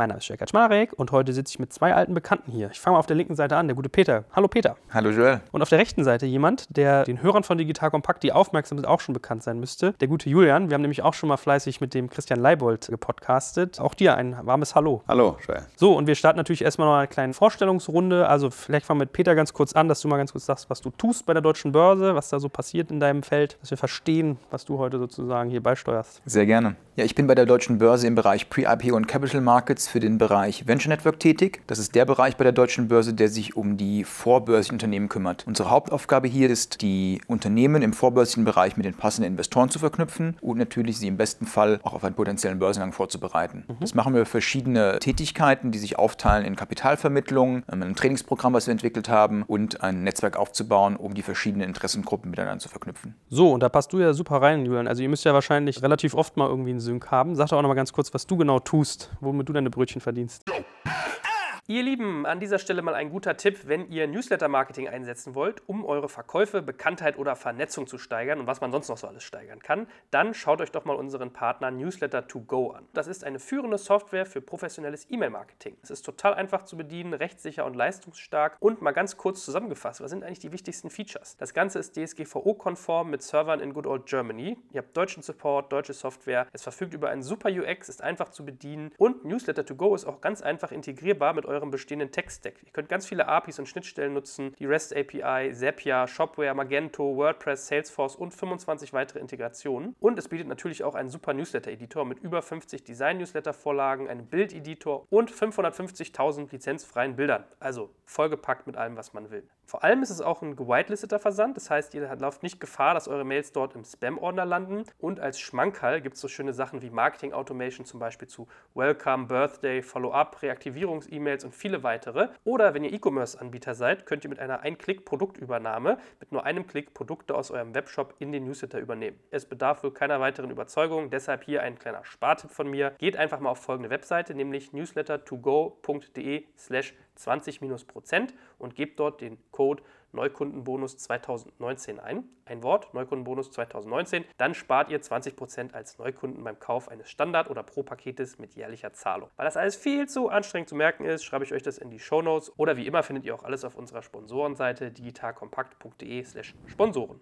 Mein Name ist Jörg Kaczmarek und heute sitze ich mit zwei alten Bekannten hier. Ich fange mal auf der linken Seite an, der gute Peter. Hallo Peter. Hallo Joel. Und auf der rechten Seite jemand, der den Hörern von Digital Kompakt, die aufmerksam sind, auch schon bekannt sein müsste. Der gute Julian. Wir haben nämlich auch schon mal fleißig mit dem Christian Leibold gepodcastet. Auch dir ein warmes Hallo. Hallo Joel. So, und wir starten natürlich erstmal noch eine kleine Vorstellungsrunde. Also vielleicht fangen wir mit Peter ganz kurz an, dass du mal ganz kurz sagst, was du tust bei der Deutschen Börse, was da so passiert in deinem Feld, dass wir verstehen, was du heute sozusagen hier beisteuerst. Sehr gerne. Ja, ich bin bei der Deutschen Börse im Bereich Pre-IPO und Capital Markets für den Bereich Venture Network tätig. Das ist der Bereich bei der Deutschen Börse, der sich um die vorbörslichen Unternehmen kümmert. Unsere Hauptaufgabe hier ist, die Unternehmen im vorbörslichen Bereich mit den passenden Investoren zu verknüpfen und natürlich sie im besten Fall auch auf einen potenziellen Börsengang vorzubereiten. Mhm. Das machen wir über verschiedene Tätigkeiten, die sich aufteilen in Kapitalvermittlung, ähm, ein Trainingsprogramm, was wir entwickelt haben und ein Netzwerk aufzubauen, um die verschiedenen Interessengruppen miteinander zu verknüpfen. So, und da passt du ja super rein, Julian. Also ihr müsst ja wahrscheinlich relativ oft mal irgendwie einen Sync haben. Sag doch auch noch mal ganz kurz, was du genau tust, womit du deine Brötchen verdienst. Ihr Lieben, an dieser Stelle mal ein guter Tipp, wenn ihr Newsletter-Marketing einsetzen wollt, um eure Verkäufe, Bekanntheit oder Vernetzung zu steigern und was man sonst noch so alles steigern kann, dann schaut euch doch mal unseren Partner Newsletter2Go an. Das ist eine führende Software für professionelles E-Mail-Marketing. Es ist total einfach zu bedienen, rechtssicher und leistungsstark und mal ganz kurz zusammengefasst, was sind eigentlich die wichtigsten Features? Das Ganze ist DSGVO-konform mit Servern in Good Old Germany. Ihr habt deutschen Support, deutsche Software. Es verfügt über einen super UX, ist einfach zu bedienen und Newsletter2Go ist auch ganz einfach integrierbar mit eurem eurem bestehenden Tech-Stack. Ihr könnt ganz viele APIs und Schnittstellen nutzen, die REST API, Zapier, Shopware, Magento, WordPress, Salesforce und 25 weitere Integrationen. Und es bietet natürlich auch einen super Newsletter-Editor mit über 50 Design-Newsletter-Vorlagen, einem Bild-Editor und 550.000 lizenzfreien Bildern. Also vollgepackt mit allem, was man will. Vor allem ist es auch ein gewitelisteter Versand, das heißt, ihr lauft nicht Gefahr, dass eure Mails dort im Spam-Ordner landen. Und als Schmankerl gibt es so schöne Sachen wie Marketing Automation, zum Beispiel zu Welcome, Birthday, Follow-up, Reaktivierungs-E-Mails und viele weitere. Oder wenn ihr E-Commerce-Anbieter seid, könnt ihr mit einer Ein-Klick-Produktübernahme mit nur einem Klick Produkte aus eurem Webshop in den Newsletter übernehmen. Es bedarf wohl keiner weiteren Überzeugung, deshalb hier ein kleiner Spartipp von mir. Geht einfach mal auf folgende Webseite, nämlich newsletter2go.de slash 20-Prozent und gebt dort den Code Neukundenbonus 2019 ein. Ein Wort, Neukundenbonus 2019. Dann spart ihr 20% als Neukunden beim Kauf eines Standard- oder Pro-Paketes mit jährlicher Zahlung. Weil das alles viel zu anstrengend zu merken ist, schreibe ich euch das in die Show Notes oder wie immer findet ihr auch alles auf unserer Sponsorenseite digitalkompakt.de slash Sponsoren.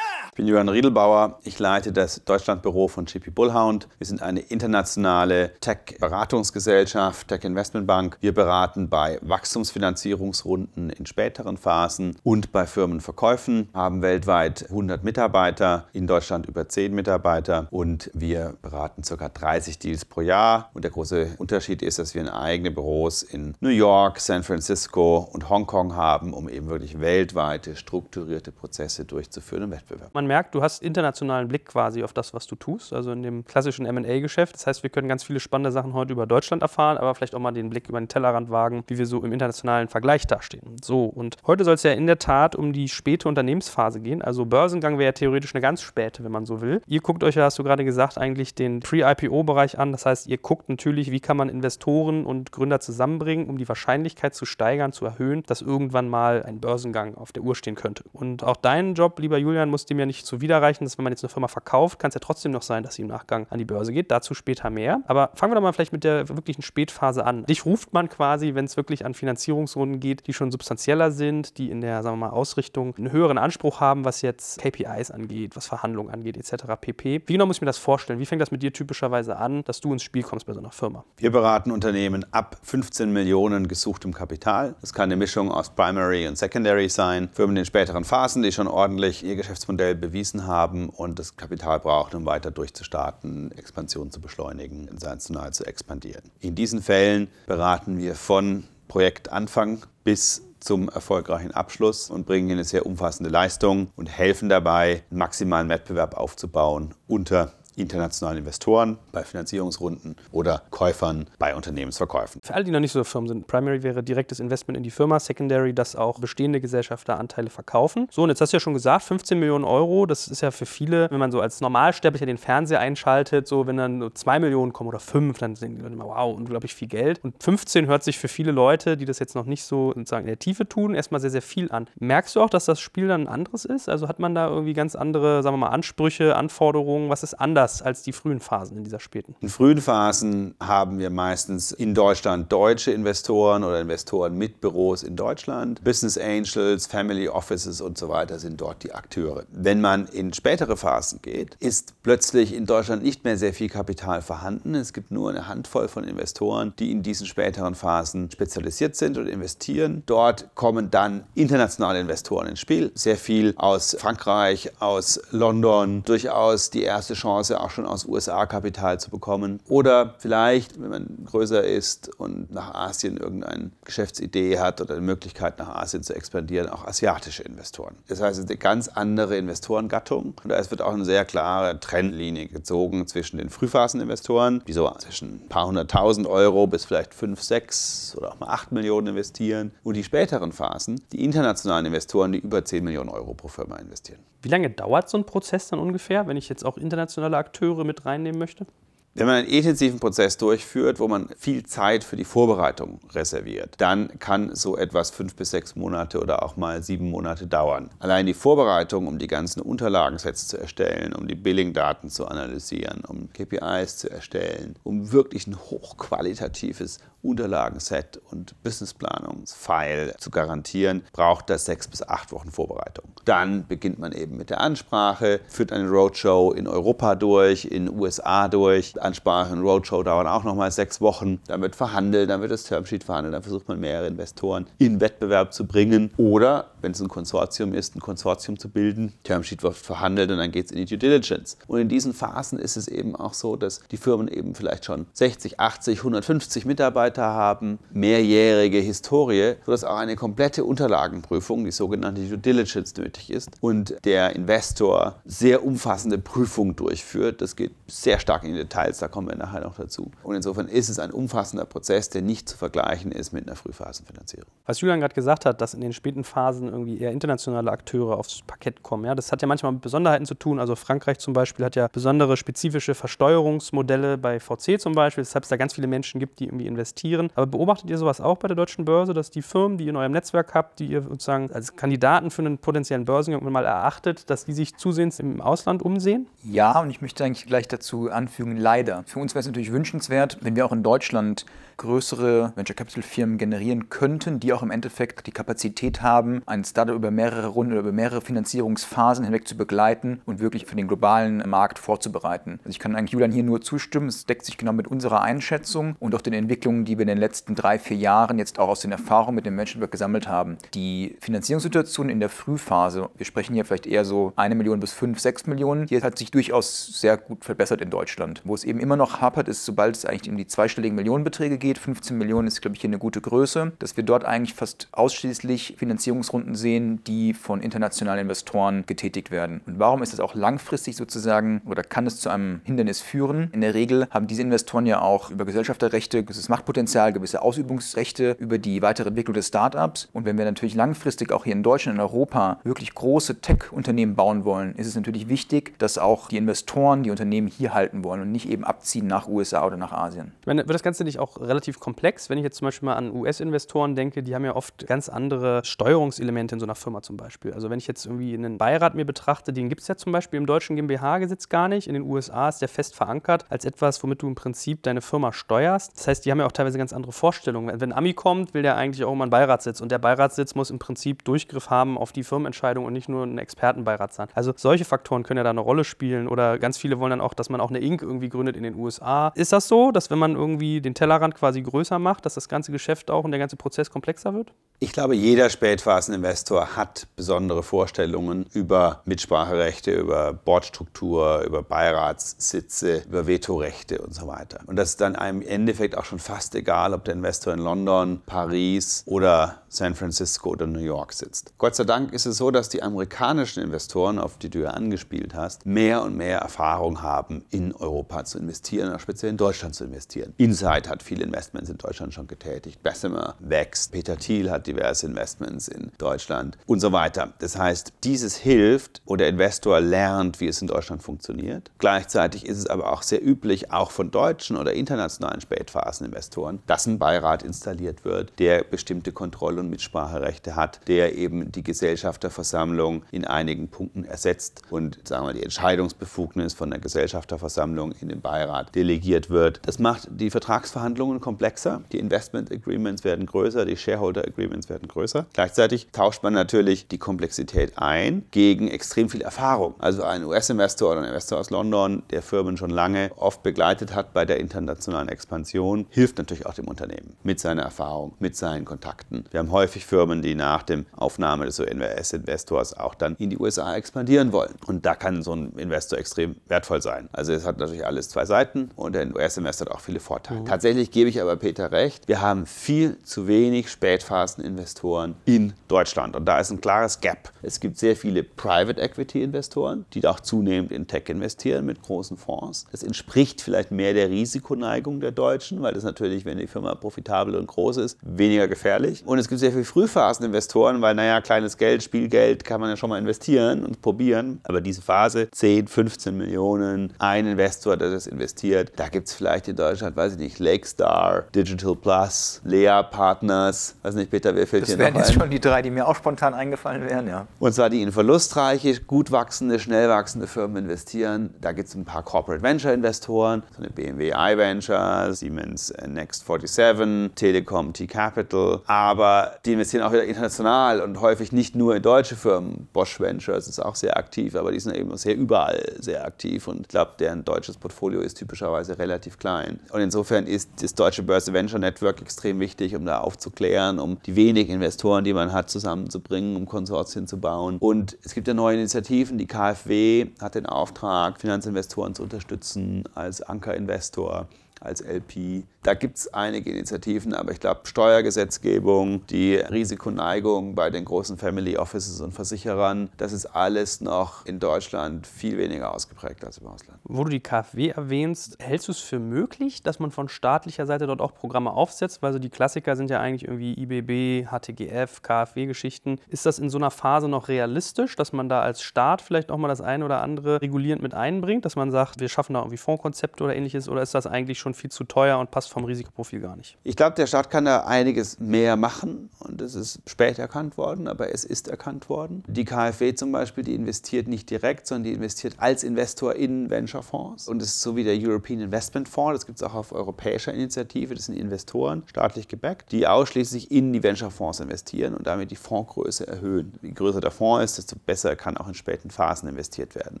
Ich bin Johann Riedelbauer. Ich leite das Deutschlandbüro von JP Bullhound. Wir sind eine internationale Tech-Beratungsgesellschaft, Tech-Investmentbank. Wir beraten bei Wachstumsfinanzierungsrunden in späteren Phasen und bei Firmenverkäufen, haben weltweit 100 Mitarbeiter, in Deutschland über 10 Mitarbeiter und wir beraten ca. 30 Deals pro Jahr. Und der große Unterschied ist, dass wir eigene Büros in New York, San Francisco und Hongkong haben, um eben wirklich weltweite strukturierte Prozesse durchzuführen im Wettbewerb man merkt, du hast internationalen Blick quasi auf das, was du tust, also in dem klassischen MA-Geschäft. Das heißt, wir können ganz viele spannende Sachen heute über Deutschland erfahren, aber vielleicht auch mal den Blick über den Tellerrand wagen, wie wir so im internationalen Vergleich dastehen. So, und heute soll es ja in der Tat um die späte Unternehmensphase gehen. Also Börsengang wäre ja theoretisch eine ganz späte, wenn man so will. Ihr guckt euch ja, hast du gerade gesagt, eigentlich den Pre-IPO-Bereich an. Das heißt, ihr guckt natürlich, wie kann man Investoren und Gründer zusammenbringen, um die Wahrscheinlichkeit zu steigern, zu erhöhen, dass irgendwann mal ein Börsengang auf der Uhr stehen könnte. Und auch dein Job, lieber Julian, muss dem ja nicht nicht zuwiderreichen, dass wenn man jetzt eine Firma verkauft, kann es ja trotzdem noch sein, dass sie im Nachgang an die Börse geht. Dazu später mehr. Aber fangen wir doch mal vielleicht mit der wirklichen Spätphase an. Dich ruft man quasi, wenn es wirklich an Finanzierungsrunden geht, die schon substanzieller sind, die in der, sagen wir mal, Ausrichtung einen höheren Anspruch haben, was jetzt KPIs angeht, was Verhandlungen angeht, etc. pp. Wie genau muss ich mir das vorstellen? Wie fängt das mit dir typischerweise an, dass du ins Spiel kommst bei so einer Firma? Wir beraten Unternehmen ab 15 Millionen gesuchtem Kapital. Das kann eine Mischung aus Primary und Secondary sein. Firmen in späteren Phasen, die schon ordentlich ihr Geschäftsmodell bewiesen haben und das Kapital brauchen, um weiter durchzustarten, Expansion zu beschleunigen, international zu expandieren. In diesen Fällen beraten wir von Projektanfang bis zum erfolgreichen Abschluss und bringen eine sehr umfassende Leistung und helfen dabei, maximalen Wettbewerb aufzubauen unter internationalen Investoren bei Finanzierungsrunden oder Käufern bei Unternehmensverkäufen. Für alle, die noch nicht so Firmen sind, Primary wäre direktes Investment in die Firma, Secondary, dass auch bestehende Gesellschafter Anteile verkaufen. So, und jetzt hast du ja schon gesagt, 15 Millionen Euro, das ist ja für viele, wenn man so als Normalsterblicher den Fernseher einschaltet, so wenn dann nur 2 Millionen kommen oder 5, dann denken die Leute immer, wow, unglaublich viel Geld. Und 15 hört sich für viele Leute, die das jetzt noch nicht so sozusagen in der Tiefe tun, erstmal sehr, sehr viel an. Merkst du auch, dass das Spiel dann ein anderes ist? Also hat man da irgendwie ganz andere, sagen wir mal, Ansprüche, Anforderungen? Was ist anders als die frühen Phasen in dieser späten? In frühen Phasen haben wir meistens in Deutschland deutsche Investoren oder Investoren mit Büros in Deutschland. Business Angels, Family Offices und so weiter sind dort die Akteure. Wenn man in spätere Phasen geht, ist plötzlich in Deutschland nicht mehr sehr viel Kapital vorhanden. Es gibt nur eine Handvoll von Investoren, die in diesen späteren Phasen spezialisiert sind und investieren. Dort kommen dann internationale Investoren ins Spiel. Sehr viel aus Frankreich, aus London, durchaus die erste Chance auch schon aus USA Kapital zu bekommen. Oder vielleicht, wenn man größer ist und nach Asien irgendeine Geschäftsidee hat oder eine Möglichkeit nach Asien zu expandieren, auch asiatische Investoren. Das heißt, es ist eine ganz andere Investorengattung. Und da wird auch eine sehr klare Trendlinie gezogen zwischen den Frühphaseninvestoren, die so zwischen ein paar hunderttausend Euro bis vielleicht fünf, sechs oder auch mal acht Millionen investieren, und die späteren Phasen, die internationalen Investoren, die über 10 Millionen Euro pro Firma investieren. Wie lange dauert so ein Prozess dann ungefähr, wenn ich jetzt auch internationale Akteure mit reinnehmen möchte? Wenn man einen intensiven Prozess durchführt, wo man viel Zeit für die Vorbereitung reserviert, dann kann so etwas fünf bis sechs Monate oder auch mal sieben Monate dauern. Allein die Vorbereitung, um die ganzen Unterlagensets zu erstellen, um die Billing-Daten zu analysieren, um KPIs zu erstellen, um wirklich ein hochqualitatives Unterlagenset und Businessplanungsfile zu garantieren, braucht das sechs bis acht Wochen Vorbereitung. Dann beginnt man eben mit der Ansprache, führt eine Roadshow in Europa durch, in USA durch. Ansprache und Roadshow dauern auch nochmal sechs Wochen. Dann wird verhandelt, dann wird das Termsheet verhandelt, dann versucht man mehrere Investoren in Wettbewerb zu bringen. Oder, wenn es ein Konsortium ist, ein Konsortium zu bilden. Termsheet wird verhandelt und dann geht es in die Due Diligence. Und in diesen Phasen ist es eben auch so, dass die Firmen eben vielleicht schon 60, 80, 150 Mitarbeiter Mitarbeiter haben, mehrjährige Historie, sodass auch eine komplette Unterlagenprüfung, die sogenannte Due Diligence, nötig ist und der Investor sehr umfassende Prüfungen durchführt. Das geht sehr stark in die Details, da kommen wir nachher noch dazu. Und insofern ist es ein umfassender Prozess, der nicht zu vergleichen ist mit einer Frühphasenfinanzierung. Was Julian gerade gesagt hat, dass in den späten Phasen irgendwie eher internationale Akteure aufs Parkett kommen, ja, das hat ja manchmal mit Besonderheiten zu tun. Also Frankreich zum Beispiel hat ja besondere spezifische Versteuerungsmodelle bei VC zum Beispiel, weshalb es da ganz viele Menschen gibt, die irgendwie investieren investieren. Aber beobachtet ihr sowas auch bei der deutschen Börse, dass die Firmen, die ihr in eurem Netzwerk habt, die ihr sozusagen als Kandidaten für einen potenziellen Börsengang mal erachtet, dass die sich zusehends im Ausland umsehen? Ja, und ich möchte eigentlich gleich dazu anfügen, leider. Für uns wäre es natürlich wünschenswert, wenn wir auch in Deutschland größere Venture Capital Firmen generieren könnten, die auch im Endeffekt die Kapazität haben, ein Startup über mehrere Runden oder über mehrere Finanzierungsphasen hinweg zu begleiten und wirklich für den globalen Markt vorzubereiten. Also ich kann eigentlich Julian hier nur zustimmen. Es deckt sich genau mit unserer Einschätzung und auch den Entwicklungen, die wir in den letzten drei, vier Jahren jetzt auch aus den Erfahrungen mit dem Venture Network gesammelt haben. Die Finanzierungssituation in der Frühphase, wir sprechen hier vielleicht eher so eine Million bis fünf, sechs Millionen, die hat sich durchaus sehr gut verbessert in Deutschland. Wo es eben immer noch hapert, ist, sobald es eigentlich um die zweistelligen Millionenbeträge geht, 15 Millionen ist, glaube ich, hier eine gute Größe, dass wir dort eigentlich fast ausschließlich Finanzierungsrunden sehen, die von internationalen Investoren getätigt werden. Und warum ist das auch langfristig sozusagen oder kann es zu einem Hindernis führen? In der Regel haben diese Investoren ja auch über Gesellschafterrechte gewisses Machtpotenzial, gewisse Ausübungsrechte über die weitere Entwicklung des Startups. Und wenn wir natürlich langfristig auch hier in Deutschland, in Europa wirklich große Tech-Unternehmen bauen wollen, ist es natürlich wichtig, dass auch die Investoren die Unternehmen hier halten wollen und nicht eben abziehen nach USA oder nach Asien. Ich meine, wird das Ganze nicht auch relativ komplex? Wenn ich jetzt zum Beispiel mal an US-Investoren denke, die haben ja oft ganz andere Steuerungselemente in so einer Firma zum Beispiel. Also wenn ich jetzt irgendwie einen Beirat mir betrachte, den gibt es ja zum Beispiel im deutschen GmbH-Gesetz gar nicht. In den USA ist der fest verankert als etwas, womit du im Prinzip deine Firma steuerst. Das heißt, die haben ja auch teilweise ganz andere Vorstellungen. Wenn ein Ami kommt, will der eigentlich auch immer einen Beiratssitz und der Beiratssitz muss im Prinzip Durchgriff haben auf die Firmenentscheidung und nicht nur ein Expertenbeirat sein. Also solche Faktoren können ja da eine Rolle spielen oder ganz viele wollen dann auch, dass man auch eine Inc. irgendwie gründet in den USA. Ist das so, dass wenn man irgendwie den Tellerrand quasi größer macht, dass das ganze Geschäft auch und der ganze Prozess komplexer wird? Ich glaube, jeder Spätphaseninvestor hat besondere Vorstellungen über Mitspracherechte, über Boardstruktur, über Beiratssitze, über Vetorechte und so weiter. Und das ist dann im Endeffekt auch schon fast fast egal, ob der Investor in London, Paris oder San Francisco oder New York sitzt. Gott sei Dank ist es so, dass die amerikanischen Investoren, auf die du ja angespielt hast, mehr und mehr Erfahrung haben, in Europa zu investieren, speziell in Deutschland zu investieren. Insight hat viele Investments in Deutschland schon getätigt, Bessemer wächst, Peter Thiel hat diverse Investments in Deutschland und so weiter. Das heißt, dieses hilft, wo der Investor lernt, wie es in Deutschland funktioniert. Gleichzeitig ist es aber auch sehr üblich, auch von deutschen oder internationalen Spätphaseninvestoren, dass ein Beirat installiert wird, der bestimmte Kontrolle und Mitspracherechte hat, der eben die Gesellschafterversammlung in einigen Punkten ersetzt und sagen wir, die Entscheidungsbefugnis von der Gesellschafterversammlung in den Beirat delegiert wird. Das macht die Vertragsverhandlungen komplexer, die Investment Agreements werden größer, die Shareholder Agreements werden größer. Gleichzeitig tauscht man natürlich die Komplexität ein gegen extrem viel Erfahrung. Also ein US-Investor oder ein Investor aus London, der Firmen schon lange oft begleitet hat bei der internationalen Expansion, hilft natürlich auch dem Unternehmen mit seiner Erfahrung, mit seinen Kontakten. Wir haben häufig Firmen, die nach dem Aufnahme des US-Investors auch dann in die USA expandieren wollen. Und da kann so ein Investor extrem wertvoll sein. Also es hat natürlich alles zwei Seiten und der US-Investor hat auch viele Vorteile. Mhm. Tatsächlich gebe ich aber Peter recht, wir haben viel zu wenig Spätphaseninvestoren in Deutschland. Und da ist ein klares Gap. Es gibt sehr viele Private Equity-Investoren, die auch zunehmend in Tech investieren mit großen Fonds. Das entspricht vielleicht mehr der Risikoneigung der Deutschen, weil das natürlich, wenn die Firma profitabel und groß ist, weniger gefährlich. Und es gibt sehr viele Frühphaseninvestoren, weil, naja, kleines Geld, Spielgeld kann man ja schon mal investieren und probieren. Aber diese Phase, 10, 15 Millionen, ein Investor, der das investiert, da gibt es vielleicht in Deutschland, weiß ich nicht, Lakestar, Digital Plus, Lea Partners, weiß nicht, Peter, wer fällt das hier noch ein? Das wären jetzt schon die drei, die mir auch spontan eingefallen wären, ja. Und zwar die in verlustreiche, gut wachsende, schnell wachsende Firmen investieren. Da gibt es ein paar Corporate Venture Investoren, so eine BMW iVenture, Siemens Next 47, Telekom T-Capital. Aber die investieren auch wieder international und häufig nicht nur in deutsche Firmen. Bosch Ventures ist auch sehr aktiv, aber die sind eben sehr überall sehr aktiv und ich glaube, deren deutsches Portfolio ist typischerweise relativ klein. Und insofern ist das deutsche Börse Venture Network extrem wichtig, um da aufzuklären, um die wenigen Investoren, die man hat, zusammenzubringen, um Konsortien zu bauen. Und es gibt ja neue Initiativen. Die KfW hat den Auftrag, Finanzinvestoren zu unterstützen als Ankerinvestor als LP. Da gibt es einige Initiativen, aber ich glaube, Steuergesetzgebung, die Risikoneigung bei den großen Family Offices und Versicherern, das ist alles noch in Deutschland viel weniger ausgeprägt als im Ausland. Wo du die KfW erwähnst, hältst du es für möglich, dass man von staatlicher Seite dort auch Programme aufsetzt? Weil so die Klassiker sind ja eigentlich irgendwie IBB, HTGF, KfW-Geschichten. Ist das in so einer Phase noch realistisch, dass man da als Staat vielleicht auch mal das eine oder andere regulierend mit einbringt, dass man sagt, wir schaffen da irgendwie Fondskonzepte oder ähnliches? Oder ist das eigentlich schon viel zu teuer und passt vom Risikoprofil gar nicht? Ich glaube, der Staat kann da einiges mehr machen und es ist spät erkannt worden, aber es ist erkannt worden. Die KfW zum Beispiel, die investiert nicht direkt, sondern die investiert als Investor in Venture-Fonds und es ist so wie der European Investment Fonds, das gibt es auch auf europäischer Initiative, das sind Investoren, staatlich gebackt, die ausschließlich in die Venture-Fonds investieren und damit die Fondsgröße erhöhen. Je größer der Fonds ist, desto besser kann auch in späten Phasen investiert werden.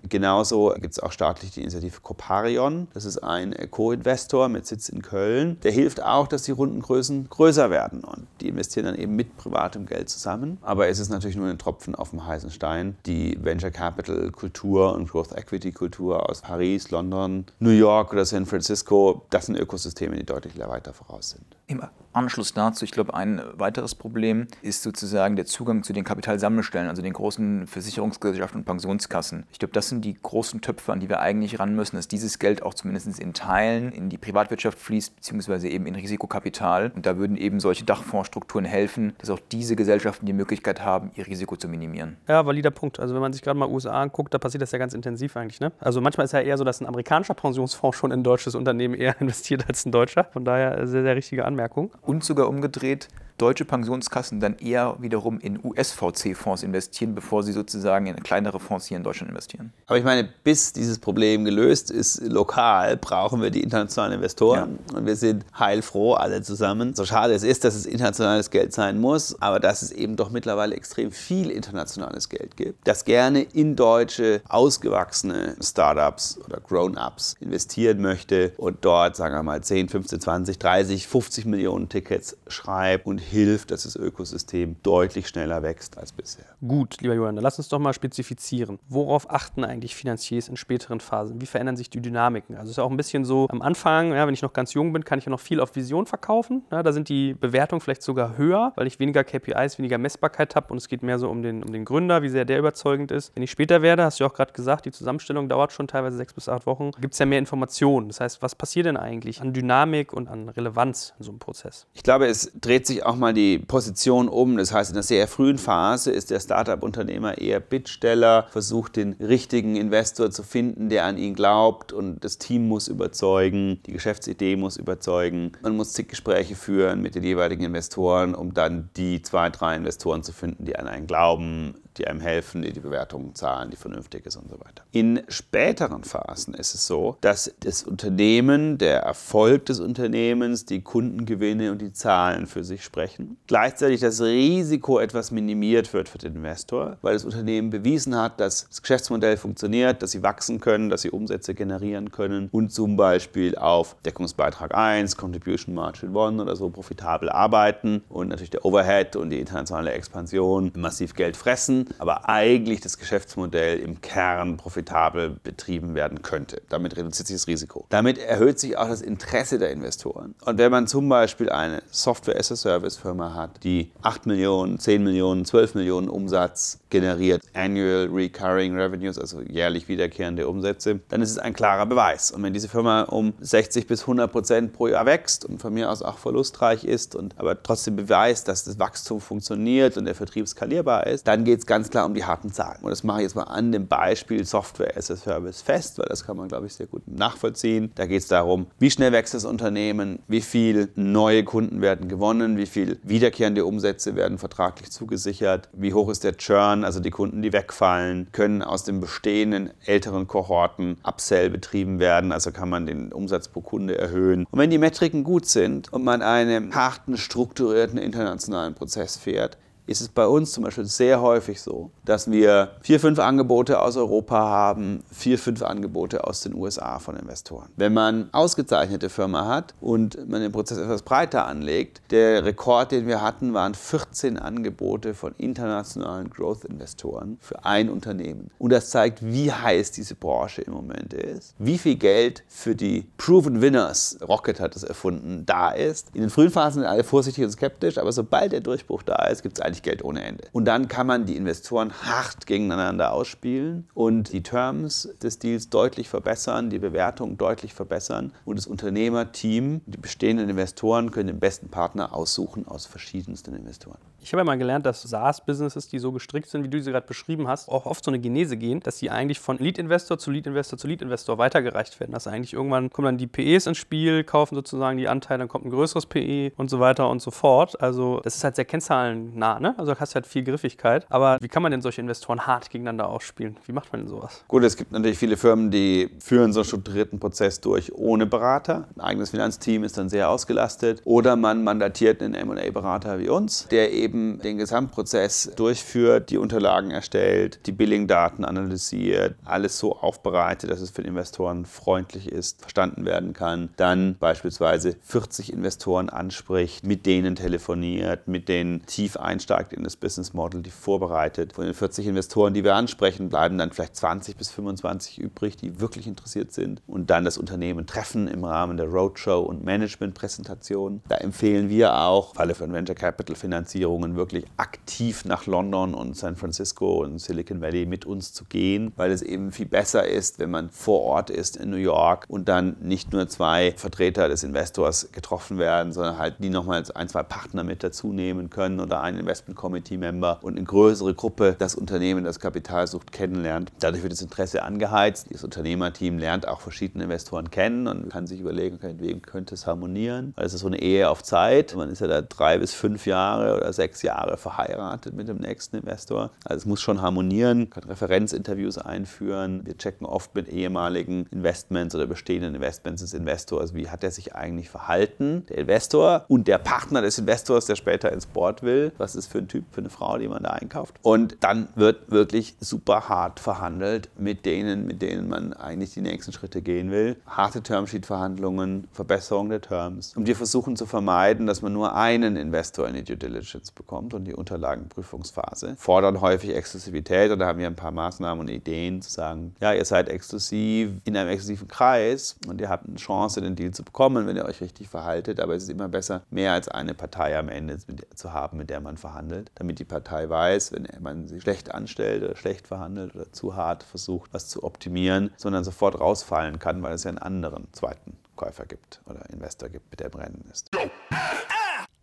Genauso gibt es auch staatlich die Initiative Coparion, das ist ein Co-Investor mit Sitz in Köln. Der hilft auch, dass die Rundengrößen größer werden und die investieren dann eben mit privatem Geld zusammen. Aber es ist natürlich nur ein Tropfen auf dem heißen Stein. Die Venture Capital Kultur und Growth Equity Kultur aus Paris, London, New York oder San Francisco, das sind Ökosysteme, die deutlich weiter voraus sind. Immer Anschluss dazu, ich glaube, ein weiteres Problem ist sozusagen der Zugang zu den Kapitalsammelstellen, also den großen Versicherungsgesellschaften und Pensionskassen. Ich glaube, das sind die großen Töpfe, an die wir eigentlich ran müssen, dass dieses Geld auch zumindest in Teilen in die Privatwirtschaft fließt, beziehungsweise eben in Risikokapital. Und da würden eben solche Dachfondsstrukturen helfen, dass auch diese Gesellschaften die Möglichkeit haben, ihr Risiko zu minimieren. Ja, valider Punkt. Also wenn man sich gerade mal USA anguckt, da passiert das ja ganz intensiv eigentlich. Ne? Also manchmal ist ja eher so, dass ein amerikanischer Pensionsfonds schon in ein deutsches Unternehmen eher investiert als ein deutscher. Von daher sehr, sehr richtige Anmerkung und sogar umgedreht deutsche Pensionskassen dann eher wiederum in US-VC-Fonds investieren, bevor sie sozusagen in kleinere Fonds hier in Deutschland investieren. Aber ich meine, bis dieses Problem gelöst ist, lokal, brauchen wir die internationalen Investoren. Ja. Und wir sind heilfroh, alle zusammen. So schade es ist, dass es internationales Geld sein muss, aber dass es eben doch mittlerweile extrem viel internationales Geld gibt, das gerne in deutsche, ausgewachsene Startups oder Grown-ups investieren möchte und dort, sagen wir mal, 10, 15, 20, 30, 50 Millionen Tickets schreibt und hilft, dass das Ökosystem deutlich schneller wächst als bisher. Gut, lieber Johann, dann lass uns doch mal spezifizieren. Worauf achten eigentlich Finanziers in späteren Phasen? Wie verändern sich die Dynamiken? Also es ist ja auch ein bisschen so, am Anfang, ja, wenn ich noch ganz jung bin, kann ich ja noch viel auf Vision verkaufen. Ja, da sind die Bewertungen vielleicht sogar höher, weil ich weniger KPIs, weniger Messbarkeit habe und es geht mehr so um den, um den Gründer, wie sehr der überzeugend ist. Wenn ich später werde, hast du ja auch gerade gesagt, die Zusammenstellung dauert schon teilweise sechs bis acht Wochen, gibt es ja mehr Informationen. Das heißt, was passiert denn eigentlich an Dynamik und an Relevanz in so einem Prozess? Ich glaube, es dreht sich auch mal die Position um. Das heißt, in einer sehr frühen Phase ist der Startup-Unternehmer eher Bittsteller, versucht den richtigen Investor zu finden, der an ihn glaubt und das Team muss überzeugen, die Geschäftsidee muss überzeugen. Man muss zig Gespräche führen mit den jeweiligen Investoren, um dann die zwei, drei Investoren zu finden, die an einen glauben, die einem helfen, die die Bewertungen zahlen, die vernünftig ist und so weiter. In späteren Phasen ist es so, dass das Unternehmen, der Erfolg des Unternehmens, die Kundengewinne und die Zahlen für sich sprechen. Gleichzeitig das Risiko etwas minimiert wird für den Investor, weil das Unternehmen bewiesen hat, dass das Geschäftsmodell funktioniert, dass sie wachsen können, dass sie Umsätze generieren können und zum Beispiel auf Deckungsbeitrag 1, Contribution Margin 1 oder so profitabel arbeiten und natürlich der Overhead und die internationale Expansion massiv Geld fressen aber eigentlich das Geschäftsmodell im Kern profitabel betrieben werden könnte. Damit reduziert sich das Risiko. Damit erhöht sich auch das Interesse der Investoren. Und wenn man zum Beispiel eine Software-as-a-Service-Firma hat, die 8 Millionen, 10 Millionen, 12 Millionen Umsatz generiert, Annual Recurring Revenues, also jährlich wiederkehrende Umsätze, dann ist es ein klarer Beweis. Und wenn diese Firma um 60 bis 100 Prozent pro Jahr wächst und von mir aus auch verlustreich ist und aber trotzdem beweist, dass das Wachstum funktioniert und der Vertrieb skalierbar ist, dann geht es ganz klar um die harten Zahlen. Und das mache ich jetzt mal an dem Beispiel Software as a Service fest, weil das kann man, glaube ich, sehr gut nachvollziehen. Da geht es darum, wie schnell wächst das Unternehmen, wie viele neue Kunden werden gewonnen, wie viele wiederkehrende Umsätze werden vertraglich zugesichert, wie hoch ist der Churn, also die Kunden, die wegfallen, können aus den bestehenden älteren Kohorten Upsell betrieben werden, also kann man den Umsatz pro Kunde erhöhen. Und wenn die Metriken gut sind und man einen harten, strukturierten internationalen Prozess fährt, ist es bei uns zum Beispiel sehr häufig so, dass wir vier, fünf Angebote aus Europa haben, vier, fünf Angebote aus den USA von Investoren. Wenn man ausgezeichnete Firma hat und man den Prozess etwas breiter anlegt, der Rekord, den wir hatten, waren 14 Angebote von internationalen Growth-Investoren für ein Unternehmen. Und das zeigt, wie heiß diese Branche im Moment ist, wie viel Geld für die Proven Winners, Rocket hat es erfunden, da ist. In den frühen Phasen sind alle vorsichtig und skeptisch, aber sobald der Durchbruch da ist, gibt es eigentlich Geld ohne Ende. Und dann kann man die Investoren hart gegeneinander ausspielen und die Terms des Deals deutlich verbessern, die Bewertung deutlich verbessern und das Unternehmerteam, die bestehenden Investoren können den besten Partner aussuchen aus verschiedensten Investoren. Ich habe ja mal gelernt, dass SaaS-Businesses, die so gestrickt sind, wie du sie gerade beschrieben hast, auch oft so eine Genese gehen, dass sie eigentlich von Lead-Investor zu Lead-Investor zu Lead-Investor weitergereicht werden. Dass eigentlich irgendwann kommen dann die PEs ins Spiel, kaufen sozusagen die Anteile, dann kommt ein größeres PE und so weiter und so fort. Also das ist halt sehr kennzahlennah, ne? Also du hast halt viel Griffigkeit. Aber wie kann man denn solche Investoren hart gegeneinander ausspielen? Wie macht man denn sowas? Gut, es gibt natürlich viele Firmen, die führen so einen strukturierten Prozess durch ohne Berater. Ein eigenes Finanzteam ist dann sehr ausgelastet. Oder man mandatiert einen M&A-Berater wie uns, der eben eben den Gesamtprozess durchführt, die Unterlagen erstellt, die Billing-Daten analysiert, alles so aufbereitet, dass es für den Investoren freundlich ist, verstanden werden kann. Dann beispielsweise 40 Investoren anspricht, mit denen telefoniert, mit denen tief einsteigt in das Business Model, die vorbereitet. Von den 40 Investoren, die wir ansprechen, bleiben dann vielleicht 20 bis 25 übrig, die wirklich interessiert sind und dann das Unternehmen treffen im Rahmen der Roadshow und Management-Präsentation. Da empfehlen wir auch, Falle von Venture Capital Finanzierung Unternehmungen wirklich aktiv nach London und San Francisco und Silicon Valley mit uns zu gehen, weil es eben viel besser ist, wenn man vor Ort ist in New York und dann nicht nur zwei Vertreter des Investors getroffen werden, sondern halt die nochmal ein, zwei Partner mit dazu nehmen können oder ein Investment Committee Member und eine größere Gruppe das Unternehmen, das Kapital sucht, kennenlernt. Dadurch wird das Interesse angeheizt. Das Unternehmerteam lernt auch verschiedene Investoren kennen und kann sich überlegen, mit wem könnte es harmonieren. Weil es ist so eine Ehe auf Zeit. Man ist ja da drei bis fünf Jahre oder sechs sechs Jahre verheiratet mit dem nächsten Investor. Also es muss schon harmonieren, kann Referenzinterviews einführen. Wir checken oft mit ehemaligen Investments oder bestehenden Investments des Investors, wie hat er sich eigentlich verhalten, der Investor und der Partner des Investors, der später ins Board will. Was ist für einen Typ, für eine Frau, die man da einkauft. Und dann wird wirklich super hart verhandelt mit denen, mit denen man eigentlich die nächsten Schritte gehen will. Harte Termsheet-Verhandlungen, Verbesserung der Terms. Und wir versuchen zu vermeiden, dass man nur einen Investor in die Due Diligence bekommt und die Unterlagenprüfungsphase. Fordern häufig Exklusivität und da haben wir ein paar Maßnahmen und Ideen zu sagen, ja, ihr seid exklusiv in einem exklusiven Kreis und ihr habt eine Chance, den Deal zu bekommen, wenn ihr euch richtig verhaltet. Aber es ist immer besser, mehr als eine Partei am Ende zu haben, mit der man verhandelt, damit die Partei weiß, wenn man sich schlecht anstellt oder schlecht verhandelt oder zu hart versucht, was zu optimieren, sondern sofort rausfallen kann, weil es ja einen anderen zweiten Käufer gibt oder Investor gibt, mit der im Rennen ist.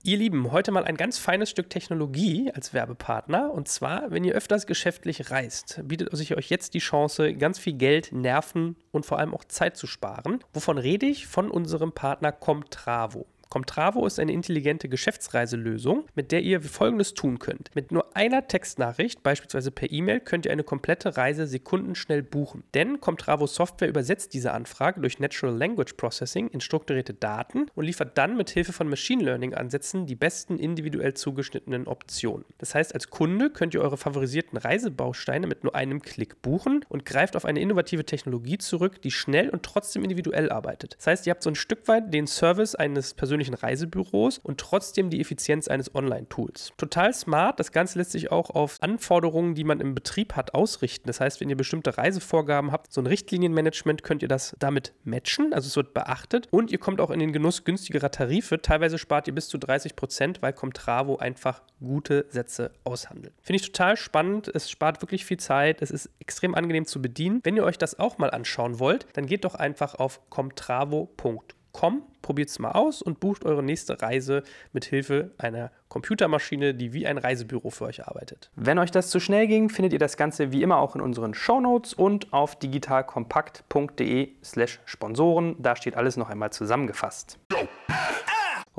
Ihr Lieben, heute mal ein ganz feines Stück Technologie als Werbepartner. Und zwar, wenn ihr öfters geschäftlich reist, bietet sich euch jetzt die Chance, ganz viel Geld, Nerven und vor allem auch Zeit zu sparen. Wovon rede ich? Von unserem Partner Comtravo. Comtravo ist eine intelligente Geschäftsreiselösung, mit der ihr folgendes tun könnt. Mit nur einer Textnachricht, beispielsweise per E-Mail, könnt ihr eine komplette Reise sekundenschnell buchen. Denn Comtravo Software übersetzt diese Anfrage durch Natural Language Processing in strukturierte Daten und liefert dann mit Hilfe von Machine Learning Ansätzen die besten individuell zugeschnittenen Optionen. Das heißt, als Kunde könnt ihr eure favorisierten Reisebausteine mit nur einem Klick buchen und greift auf eine innovative Technologie zurück, die schnell und trotzdem individuell arbeitet. Das heißt, ihr habt so ein Stück weit den Service eines persönlichen persönlichen Reisebüros und trotzdem die Effizienz eines Online-Tools. Total smart. Das Ganze lässt sich auch auf Anforderungen, die man im Betrieb hat, ausrichten. Das heißt, wenn ihr bestimmte Reisevorgaben habt, so ein Richtlinienmanagement, könnt ihr das damit matchen. Also es wird beachtet und ihr kommt auch in den Genuss günstigerer Tarife. Teilweise spart ihr bis zu 30 Prozent, weil Comtravo einfach gute Sätze aushandelt. Finde ich total spannend. Es spart wirklich viel Zeit. Es ist extrem angenehm zu bedienen. Wenn ihr euch das auch mal anschauen wollt, dann geht doch einfach auf comtravo.com Com, probiert es mal aus und bucht eure nächste Reise mit Hilfe einer Computermaschine, die wie ein Reisebüro für euch arbeitet. Wenn euch das zu schnell ging, findet ihr das Ganze wie immer auch in unseren Shownotes und auf digitalkompakt.de/slash Sponsoren. Da steht alles noch einmal zusammengefasst.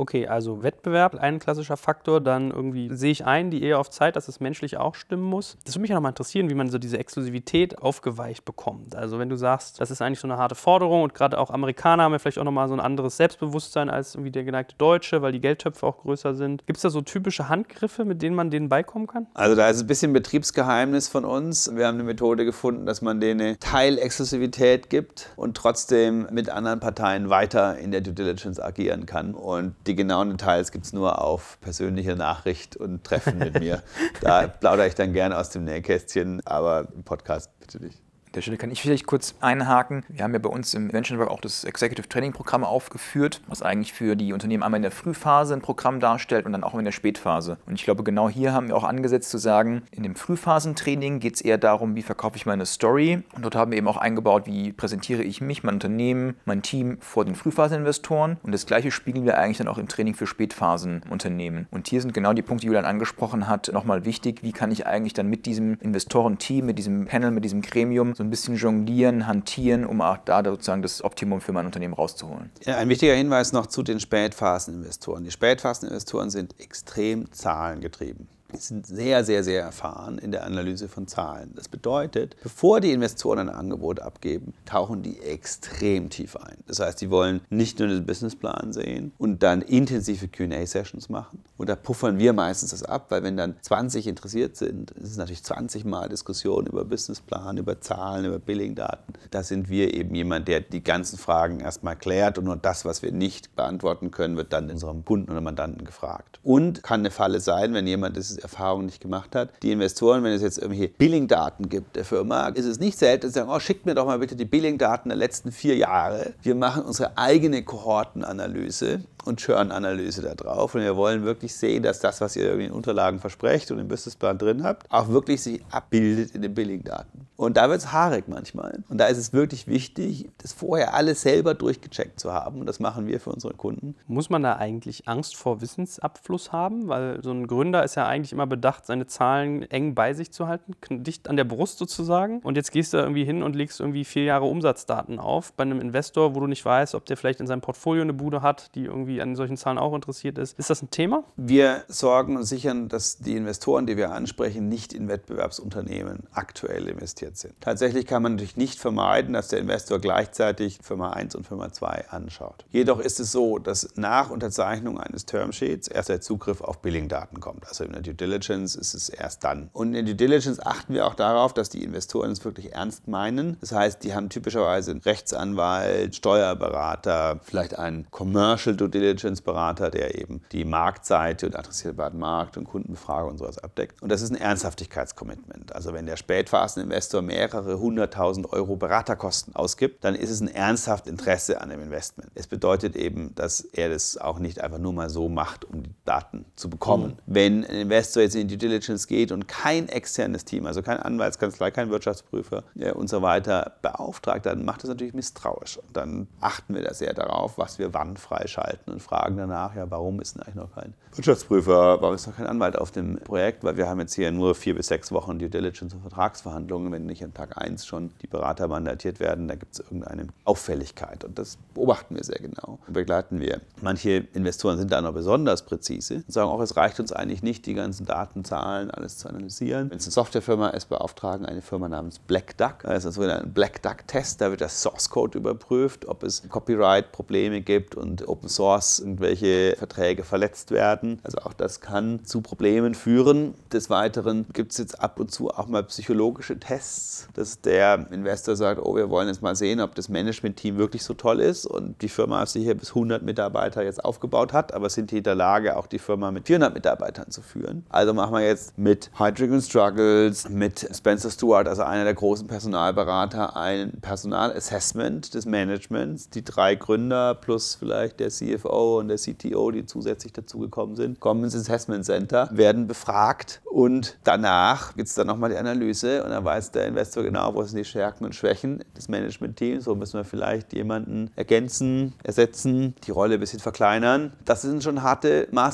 Okay, also Wettbewerb, ein klassischer Faktor. Dann irgendwie sehe ich ein, die Ehe auf Zeit, dass es menschlich auch stimmen muss. Das würde mich ja nochmal interessieren, wie man so diese Exklusivität aufgeweicht bekommt. Also wenn du sagst, das ist eigentlich so eine harte Forderung und gerade auch Amerikaner haben ja vielleicht auch nochmal so ein anderes Selbstbewusstsein als irgendwie der geneigte Deutsche, weil die Geldtöpfe auch größer sind. Gibt es da so typische Handgriffe, mit denen man denen beikommen kann? Also da ist ein bisschen Betriebsgeheimnis von uns. Wir haben eine Methode gefunden, dass man denen Teilexklusivität gibt und trotzdem mit anderen Parteien weiter in der Due Diligence agieren kann. Und die genauen Details gibt es nur auf persönliche Nachricht und Treffen mit mir. Da plaudere ich dann gerne aus dem Nähkästchen, aber im Podcast bitte nicht. An der Stelle kann ich vielleicht kurz einhaken. Wir haben ja bei uns im Venture Network auch das Executive Training Programm aufgeführt, was eigentlich für die Unternehmen einmal in der Frühphase ein Programm darstellt und dann auch in der Spätphase. Und ich glaube, genau hier haben wir auch angesetzt zu sagen, in dem Frühphasentraining geht es eher darum, wie verkaufe ich meine Story. Und dort haben wir eben auch eingebaut, wie präsentiere ich mich, mein Unternehmen, mein Team vor den Frühphaseninvestoren. Und das gleiche spiegeln wir eigentlich dann auch im Training für Spätphasenunternehmen. Und hier sind genau die Punkte, die Julian angesprochen hat, nochmal wichtig. Wie kann ich eigentlich dann mit diesem Investorenteam, mit diesem Panel, mit diesem Gremium so ein bisschen jonglieren, hantieren, um auch da sozusagen das Optimum für mein Unternehmen rauszuholen. Ein wichtiger Hinweis noch zu den Spätphaseninvestoren. Die Spätphaseninvestoren sind extrem zahlengetrieben. Sind sehr, sehr, sehr erfahren in der Analyse von Zahlen. Das bedeutet, bevor die Investoren ein Angebot abgeben, tauchen die extrem tief ein. Das heißt, die wollen nicht nur den Businessplan sehen und dann intensive QA-Sessions machen. Und da puffern wir meistens das ab, weil wenn dann 20 interessiert sind, ist es natürlich 20 Mal Diskussion über Businessplan, über Zahlen, über Billing-Daten. Da sind wir eben jemand, der die ganzen Fragen erstmal klärt und nur das, was wir nicht beantworten können, wird dann unserem Kunden oder Mandanten gefragt. Und kann eine Falle sein, wenn jemand das Erfahrung nicht gemacht hat. Die Investoren, wenn es jetzt irgendwelche Billing-Daten gibt der Firma, ist es nicht selten, dass sie sagen, oh, schickt mir doch mal bitte die Billing-Daten der letzten vier Jahre. Wir machen unsere eigene Kohortenanalyse und Churn-Analyse da drauf. Und wir wollen wirklich sehen, dass das, was ihr irgendwie in Unterlagen versprecht und im Businessplan drin habt, auch wirklich sich abbildet in den Billing-Daten. Und da wird es haarig manchmal. Und da ist es wirklich wichtig, das vorher alles selber durchgecheckt zu haben. Und das machen wir für unsere Kunden. Muss man da eigentlich Angst vor Wissensabfluss haben? Weil so ein Gründer ist ja eigentlich immer bedacht, seine Zahlen eng bei sich zu halten, dicht an der Brust sozusagen. Und jetzt gehst du irgendwie hin und legst irgendwie vier Jahre Umsatzdaten auf bei einem Investor, wo du nicht weißt, ob der vielleicht in seinem Portfolio eine Bude hat, die irgendwie an solchen Zahlen auch interessiert ist. Ist das ein Thema? Wir sorgen und sichern, dass die Investoren, die wir ansprechen, nicht in Wettbewerbsunternehmen aktuell investiert investiert sind. Tatsächlich kann man natürlich nicht vermeiden, dass der Investor gleichzeitig Firma 1 und Firma 2 anschaut. Jedoch ist es so, dass nach Unterzeichnung eines Termsheets erst der Zugriff auf Billing-Daten kommt. Also in der Due Diligence ist es erst dann. Und in der Due Diligence achten wir auch darauf, dass die Investoren es wirklich ernst meinen. Das heißt, die haben typischerweise einen Rechtsanwalt, Steuerberater, vielleicht einen Commercial Due Diligence Berater, der eben die Marktseite und adressierbaren Markt und Kundenbefragung und sowas abdeckt. Und das ist ein Ernsthaftigkeitscommitment. Also wenn der Spätphaseninvestor mehrere hunderttausend Euro Beraterkosten ausgibt, dann ist es ein ernsthaft Interesse an dem Investment. Es bedeutet eben, dass er das auch nicht einfach nur mal so macht, um die Daten zu bekommen. Mhm. Wenn ein Investor jetzt in die Due Diligence geht und kein externes Team, also kein Anwaltskanzlei, kein Wirtschaftsprüfer ja, und so weiter beauftragt, dann macht das natürlich misstrauisch. Und dann achten wir da sehr darauf, was wir wann freischalten und fragen danach, ja, warum ist denn eigentlich noch kein Wirtschaftsprüfer, warum ist noch kein Anwalt auf dem Projekt? Weil wir haben jetzt hier nur vier bis sechs Wochen Due Diligence und Vertragsverhandlungen. Wenn nicht an Tag 1 schon die Berater mandatiert werden, da gibt es irgendeine Auffälligkeit. Und das beobachten wir sehr genau und begleiten wir. Manche Investoren sind da noch besonders präzise und sagen auch, es reicht uns eigentlich nicht, die ganzen Datenzahlen, alles zu analysieren. Wenn es eine Softwarefirma ist, beauftragen eine Firma namens Black Duck. Das ist ein Black Duck Test, da wird der Source Code überprüft, ob es Copyright-Probleme gibt und Open Source irgendwelche Verträge verletzt werden. Also auch das kann zu Problemen führen. Des Weiteren gibt es jetzt ab und zu auch mal psychologische Tests, dass der Investor sagt, oh, wir wollen jetzt mal sehen, ob das Management-Team wirklich so toll ist und die Firma sicher bis 100 Mitarbeiter jetzt aufgebaut hat, aber sind die in der Lage, auch die Firma mit 400 Mitarbeitern zu führen. Also machen wir jetzt mit Hydrogen Struggles, mit Spencer Stewart, also einer der großen Personalberater, ein Personalassessment des Managements. Die drei Gründer plus vielleicht der CFO und der CTO, die zusätzlich dazugekommen sind, kommen ins Assessment Center, werden befragt und danach gibt es dann nochmal die Analyse und dann weiß der Investor genau, wo sind die Stärken und Schwächen des Management-Teams. So müssen wir vielleicht jemanden ergänzen, ersetzen, die Rolle ein bisschen verkleinern. Das sind schon harte Maßnahmen.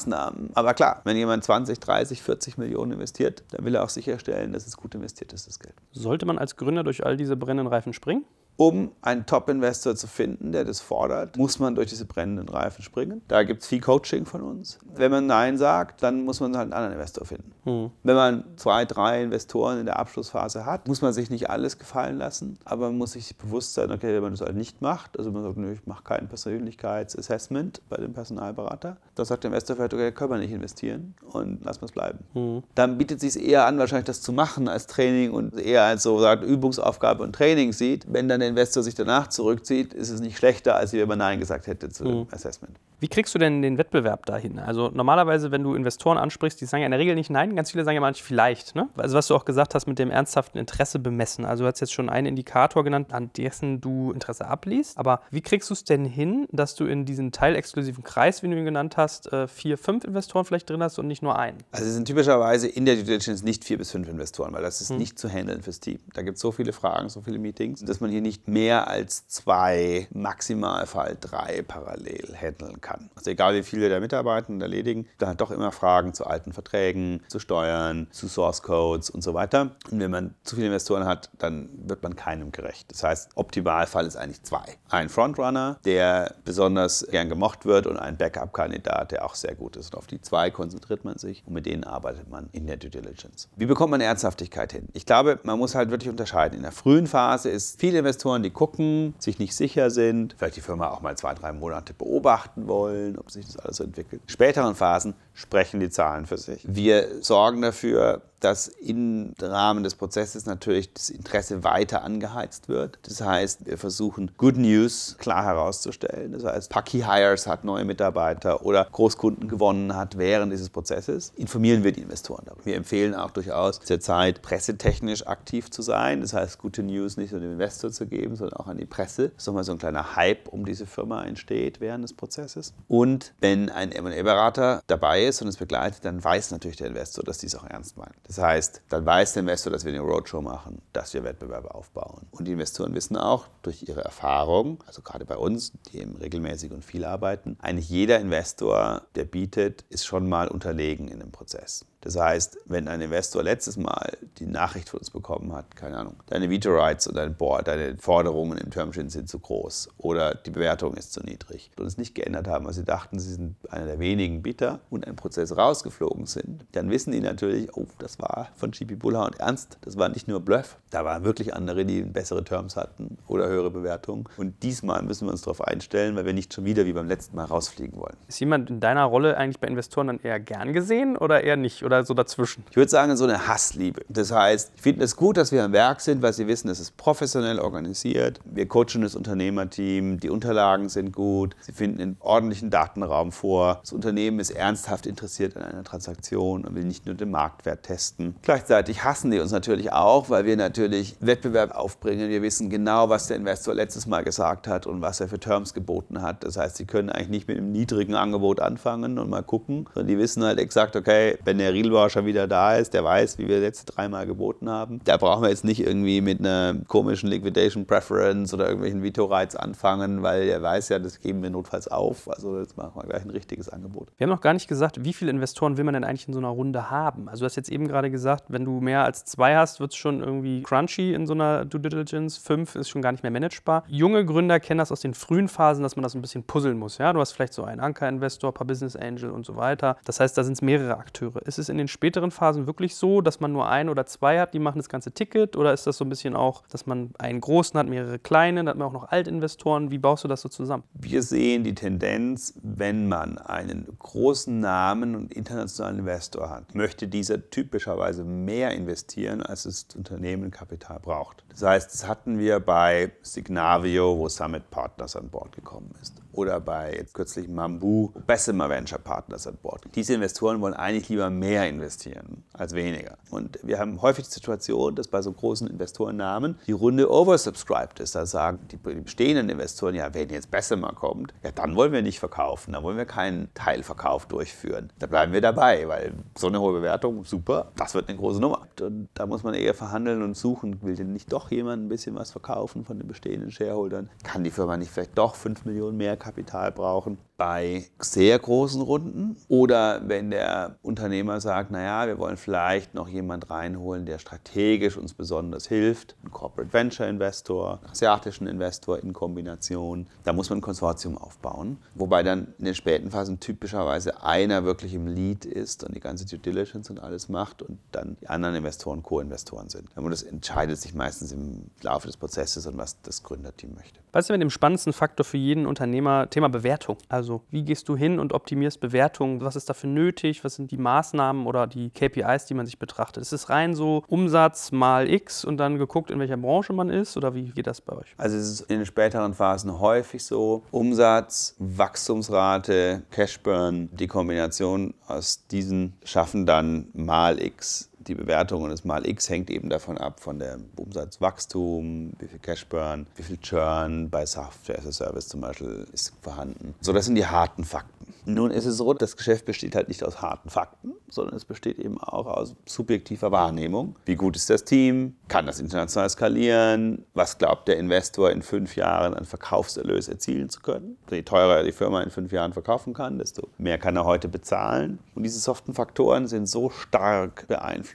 Aber klar, wenn jemand 20, 30, 40 Millionen investiert, dann will er auch sicherstellen, dass es gut investiert ist, das Geld. Sollte man als Gründer durch all diese brennenden Reifen springen? Um einen Top-Investor zu finden, der das fordert, muss man durch diese brennenden Reifen springen. Da gibt es viel Coaching von uns. Wenn man Nein sagt, dann muss man halt einen anderen Investor finden. Hm. Wenn man zwei, drei Investoren in der Abschlussphase hat, muss man sich nicht alles gefallen lassen, aber man muss sich bewusst sein, okay, wenn man das halt nicht macht, also man sagt, nö, ich mache kein Persönlichkeitsassessment bei dem Personalberater, dann sagt der Investor vielleicht, okay, können wir nicht investieren und lassen wir es bleiben. Hm. Dann bietet es sich eher an, wahrscheinlich das zu machen als Training und eher als so sagt, Übungsaufgabe und Training sieht. Wenn dann der Investor sich danach zurückzieht, ist es nicht schlechter, als wenn man Nein gesagt hätte zu dem mhm. Assessment. Wie kriegst du denn den Wettbewerb dahin? Also normalerweise, wenn du Investoren ansprichst, die sagen ja in der Regel nicht nein, ganz viele sagen ja manchmal vielleicht. Ne? Also was du auch gesagt hast mit dem ernsthaften Interesse bemessen. Also du hast jetzt schon einen Indikator genannt, an dessen du Interesse abliest. Aber wie kriegst du es denn hin, dass du in diesen teilexklusiven Kreis, wie du ihn genannt hast, äh, vier, fünf Investoren vielleicht drin hast und nicht nur einen? Also es sind typischerweise in der Due Diligence nicht vier bis fünf Investoren, weil das ist hm. nicht zu handeln fürs Team. Da gibt es so viele Fragen, so viele Meetings, dass man hier nicht mehr als zwei, Maximalfall drei parallel handeln kann. Also egal wie viele da mitarbeiten und erledigen, da hat doch immer Fragen zu alten Verträgen, zu Steuern, zu Source Codes und so weiter. Und wenn man zu viele Investoren hat, dann wird man keinem gerecht. Das heißt, Optimalfall ist eigentlich zwei. Ein Frontrunner, der besonders gern gemocht wird und ein Backup-Kandidat, der auch sehr gut ist. Und auf die zwei konzentriert man sich und mit denen arbeitet man in der Due Diligence. Wie bekommt man Ernsthaftigkeit hin? Ich glaube, man muss halt wirklich unterscheiden. In der frühen Phase ist viele Investoren, die gucken, sich nicht sicher sind, vielleicht die Firma auch mal zwei, drei Monate beobachten wollen, ob sich das alles so entwickelt. In späteren Phasen sprechen die Zahlen für sich. Wir sorgen dafür, dass im Rahmen des Prozesses natürlich das Interesse weiter angeheizt wird. Das heißt, wir versuchen Good News klar herauszustellen. Das heißt, Paki Hires hat neue Mitarbeiter oder Großkunden gewonnen hat während dieses Prozesses. Informieren wir die Investoren darüber. Wir empfehlen auch durchaus zur Zeit pressetechnisch aktiv zu sein. Das heißt, gute News nicht nur dem Investor zu geben, sondern auch an die Presse. Dass nochmal so ein kleiner Hype um diese Firma entsteht während des Prozesses. Und wenn ein M&A-Berater dabei ist und es begleitet, dann weiß natürlich der Investor, dass dies auch ernst meint. Das heißt, dann weiß der Investor, dass wir eine Roadshow machen, dass wir Wettbewerbe aufbauen. Und die Investoren wissen auch durch ihre Erfahrung, also gerade bei uns, die eben regelmäßig und viel arbeiten, eigentlich jeder Investor, der bietet, ist schon mal unterlegen in dem Prozess. Das heißt, wenn ein Investor letztes Mal die Nachricht von uns bekommen hat, keine Ahnung, deine Veto-Rights oder dein Board, deine Forderungen im Termsheet sind zu groß oder die Bewertung ist zu niedrig und es nicht geändert haben, weil sie dachten, sie sind einer der wenigen Bieter und ein Prozess rausgeflogen sind, dann wissen die natürlich, oh, das war von GP Bullhound ernst, das war nicht nur Bluff, da waren wirklich andere, die bessere Terms hatten oder höhere Bewertungen. Und diesmal müssen wir uns darauf einstellen, weil wir nicht schon wieder wie beim letzten Mal rausfliegen wollen. Ist jemand in deiner Rolle eigentlich bei Investoren dann eher gern gesehen oder eher nicht oder so dazwischen? Ich würde sagen, so eine Hassliebe. Das heißt, ich finde es gut, dass wir am Werk sind, weil sie wissen, es ist professionell organisiert. Wir coachen das Unternehmerteam, die Unterlagen sind gut, sie finden einen ordentlichen Datenraum vor. Das Unternehmen ist ernsthaft interessiert an einer Transaktion und will nicht nur den Marktwert testen. Gleichzeitig hassen die uns natürlich auch, weil wir natürlich Wettbewerb aufbringen. Wir wissen genau, was der Investor letztes Mal gesagt hat und was er für Terms geboten hat. Das heißt, sie können eigentlich nicht mit einem niedrigen Angebot anfangen und mal gucken, sondern die wissen halt exakt, okay, wenn der Rielbauer schon wieder da ist, der weiß, wie wir letzte dreimal geboten haben. Da brauchen wir jetzt nicht irgendwie mit einer komischen Liquidation Preference oder irgendwelchen Veto-Rights anfangen, weil er weiß ja, das geben wir notfalls auf. Also jetzt machen wir gleich ein richtiges Angebot. Wir haben noch gar nicht gesagt, wie viele Investoren will man denn eigentlich in so einer Runde haben? Also du hast jetzt eben gerade gesagt, wenn du mehr als zwei hast, wird es schon irgendwie crunchy in so einer Due Diligence. Fünf ist schon gar nicht mehr managebar. Junge Gründer kennen das aus den frühen Phasen, dass man das ein bisschen puzzeln muss. Ja? Du hast vielleicht so einen Anker-Investor, ein paar Business Angel und so weiter. Das heißt, da sind es mehrere Akteure. Ist es in den späteren Phasen wirklich so, dass man nur ein oder zwei hat, die machen das ganze Ticket? Oder ist das so ein bisschen auch, dass man einen großen hat, mehrere kleine, dann hat man auch noch Altinvestoren? Wie baust du das so zusammen? Wir sehen die Tendenz, wenn man einen großen Namen und internationalen Investor hat, möchte dieser typischerweise mehr investieren, als das Unternehmen Kapital braucht. Das heißt, das hatten wir bei Signavio, wo Summit Partners an Bord gekommen ist oder bei jetzt kürzlich Mambu, Bessemer Venture Partners an Bord. Diese Investoren wollen eigentlich lieber mehr investieren als weniger. Und wir haben häufig die Situation, dass bei so großen Investorennamen die Runde oversubscribed ist. Da sagen die bestehenden Investoren, ja, wenn jetzt Bessemer kommt, ja, dann wollen wir nicht verkaufen, dann wollen wir keinen Teilverkauf durchführen. Da bleiben wir dabei, weil so eine hohe Bewertung, super, das wird eine große Nummer. Und da muss man eher verhandeln und suchen, will denn nicht doch jemand ein bisschen was verkaufen von den bestehenden Shareholdern? Kann die Firma nicht vielleicht doch 5 Millionen mehr Kapital brauchen bei sehr großen Runden oder wenn der Unternehmer sagt, naja, wir wollen vielleicht noch jemand reinholen, der strategisch uns besonders hilft, ein Corporate Venture Investor, asiatischen Investor in Kombination, da muss man ein Konsortium aufbauen, wobei dann in den späten Phasen typischerweise einer wirklich im Lead ist und die ganze Due Diligence und alles macht und dann die anderen Investoren Co-Investoren sind. Und das entscheidet sich meistens im Laufe des Prozesses und was das Gründerteam möchte. Was ist denn mit dem spannendsten Faktor für jeden Unternehmer? Thema Bewertung. Also wie gehst du hin und optimierst Bewertungen? Was ist dafür nötig? Was sind die Maßnahmen oder die KPIs, die man sich betrachtet? Ist es rein so Umsatz mal X und dann geguckt, in welcher Branche man ist? Oder wie geht das bei euch? Also es ist in den späteren Phasen häufig so. Umsatz, Wachstumsrate, Cashburn, die Kombination aus diesen schaffen dann mal X die Bewertung und das mal X hängt eben davon ab, von dem Umsatzwachstum, wie viel Cashburn, wie viel Churn bei Software as a Service zum Beispiel ist vorhanden. So, das sind die harten Fakten. Nun ist es so, das Geschäft besteht halt nicht aus harten Fakten, sondern es besteht eben auch aus subjektiver Wahrnehmung. Wie gut ist das Team? Kann das international skalieren? Was glaubt der Investor in fünf Jahren an Verkaufserlös erzielen zu können? Je teurer er die Firma in fünf Jahren verkaufen kann, desto mehr kann er heute bezahlen. Und diese soften Faktoren sind so stark